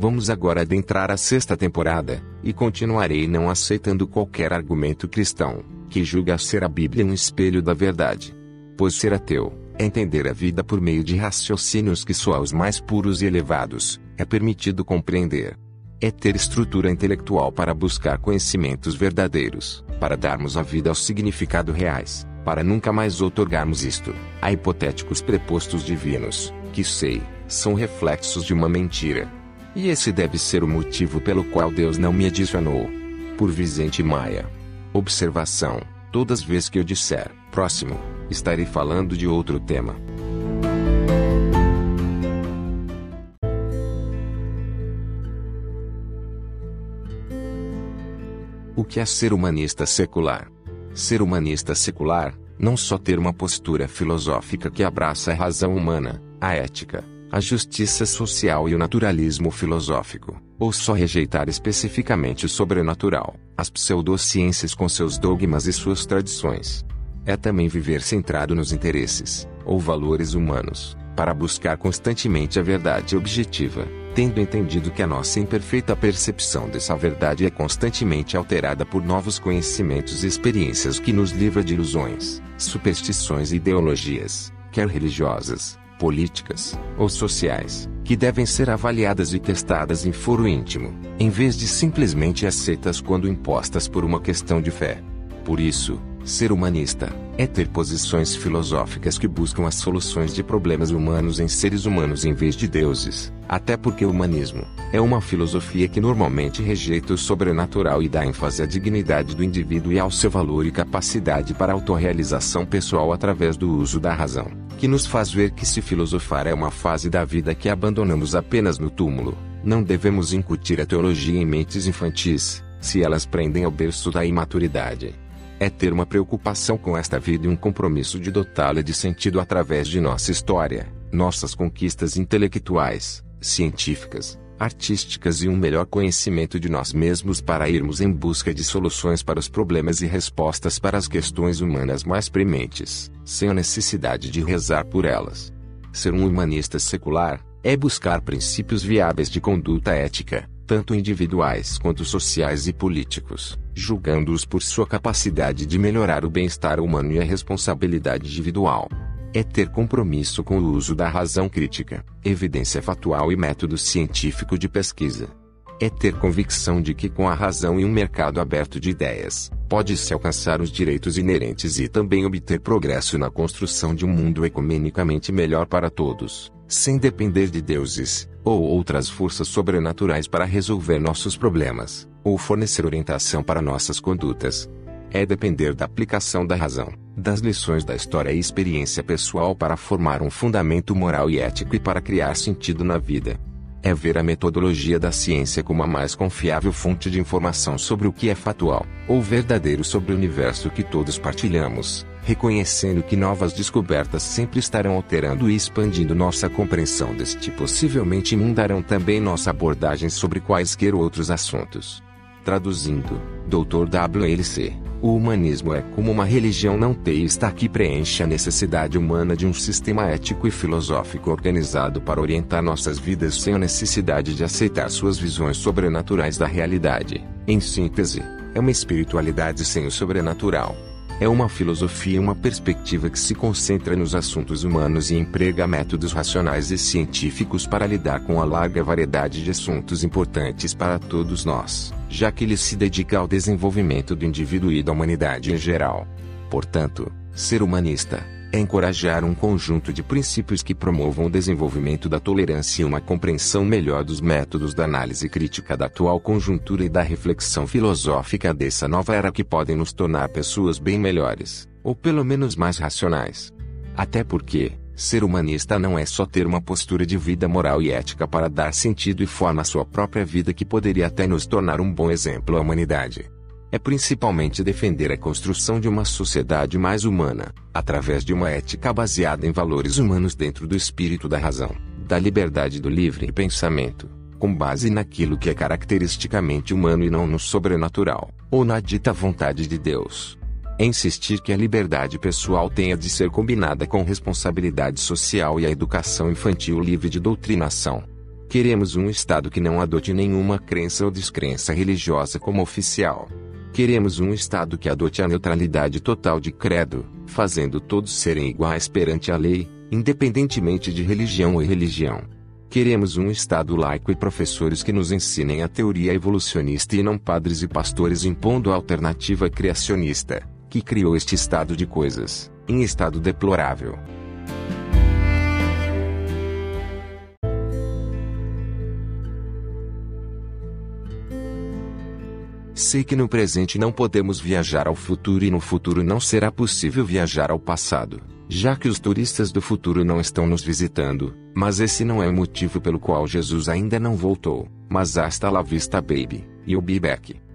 Vamos agora adentrar a sexta temporada, e continuarei não aceitando qualquer argumento cristão, que julga ser a Bíblia um espelho da verdade. Pois ser ateu, é entender a vida por meio de raciocínios que só aos mais puros e elevados, é permitido compreender. É ter estrutura intelectual para buscar conhecimentos verdadeiros, para darmos a vida aos significados reais, para nunca mais outorgarmos isto, a hipotéticos prepostos divinos, que sei, são reflexos de uma mentira, e esse deve ser o motivo pelo qual Deus não me adicionou. Por Vicente Maia. Observação: todas as vezes que eu disser próximo, estarei falando de outro tema. O que é ser humanista secular? Ser humanista secular, não só ter uma postura filosófica que abraça a razão humana, a ética, a justiça social e o naturalismo filosófico, ou só rejeitar especificamente o sobrenatural, as pseudociências com seus dogmas e suas tradições. É também viver centrado nos interesses, ou valores humanos, para buscar constantemente a verdade objetiva, tendo entendido que a nossa imperfeita percepção dessa verdade é constantemente alterada por novos conhecimentos e experiências que nos livra de ilusões, superstições e ideologias, quer religiosas, políticas ou sociais, que devem ser avaliadas e testadas em foro íntimo, em vez de simplesmente aceitas quando impostas por uma questão de fé. Por isso, ser humanista é ter posições filosóficas que buscam as soluções de problemas humanos em seres humanos em vez de deuses, até porque o humanismo é uma filosofia que normalmente rejeita o sobrenatural e dá ênfase à dignidade do indivíduo e ao seu valor e capacidade para autorrealização pessoal através do uso da razão que nos faz ver que se filosofar é uma fase da vida que abandonamos apenas no túmulo, não devemos incutir a teologia em mentes infantis, se elas prendem ao berço da imaturidade. É ter uma preocupação com esta vida e um compromisso de dotá-la de sentido através de nossa história, nossas conquistas intelectuais, científicas, artísticas e um melhor conhecimento de nós mesmos para irmos em busca de soluções para os problemas e respostas para as questões humanas mais prementes, sem a necessidade de rezar por elas. Ser um humanista secular é buscar princípios viáveis de conduta ética, tanto individuais quanto sociais e políticos, julgando-os por sua capacidade de melhorar o bem-estar humano e a responsabilidade individual é ter compromisso com o uso da razão crítica, evidência factual e método científico de pesquisa. É ter convicção de que com a razão e um mercado aberto de ideias, pode-se alcançar os direitos inerentes e também obter progresso na construção de um mundo ecumenicamente melhor para todos, sem depender de deuses, ou outras forças sobrenaturais para resolver nossos problemas, ou fornecer orientação para nossas condutas. É depender da aplicação da razão das lições da história e experiência pessoal para formar um fundamento moral e ético e para criar sentido na vida. É ver a metodologia da ciência como a mais confiável fonte de informação sobre o que é factual, ou verdadeiro sobre o universo que todos partilhamos, reconhecendo que novas descobertas sempre estarão alterando e expandindo nossa compreensão deste possivelmente mudarão também nossa abordagem sobre quaisquer outros assuntos. Traduzindo, Dr. W.L.C. O humanismo é como uma religião não teísta que preenche a necessidade humana de um sistema ético e filosófico organizado para orientar nossas vidas sem a necessidade de aceitar suas visões sobrenaturais da realidade. Em síntese, é uma espiritualidade sem o sobrenatural. É uma filosofia e uma perspectiva que se concentra nos assuntos humanos e emprega métodos racionais e científicos para lidar com a larga variedade de assuntos importantes para todos nós já que ele se dedica ao desenvolvimento do indivíduo e da humanidade em geral. Portanto, ser humanista é encorajar um conjunto de princípios que promovam o desenvolvimento da tolerância e uma compreensão melhor dos métodos da análise crítica da atual conjuntura e da reflexão filosófica dessa nova era que podem nos tornar pessoas bem melhores, ou pelo menos mais racionais. Até porque, Ser humanista não é só ter uma postura de vida moral e ética para dar sentido e forma à sua própria vida que poderia até nos tornar um bom exemplo à humanidade. É principalmente defender a construção de uma sociedade mais humana, através de uma ética baseada em valores humanos dentro do espírito da razão, da liberdade do livre pensamento, com base naquilo que é caracteristicamente humano e não no sobrenatural, ou na dita vontade de Deus é insistir que a liberdade pessoal tenha de ser combinada com responsabilidade social e a educação infantil livre de doutrinação. Queremos um Estado que não adote nenhuma crença ou descrença religiosa como oficial. Queremos um Estado que adote a neutralidade total de credo, fazendo todos serem iguais perante a lei, independentemente de religião ou religião. Queremos um Estado laico e professores que nos ensinem a teoria evolucionista e não padres e pastores impondo a alternativa criacionista, que criou este estado de coisas, em estado deplorável. Sei que no presente não podemos viajar ao futuro e no futuro não será possível viajar ao passado, já que os turistas do futuro não estão nos visitando, mas esse não é o motivo pelo qual Jesus ainda não voltou, mas hasta la vista baby, e o be back.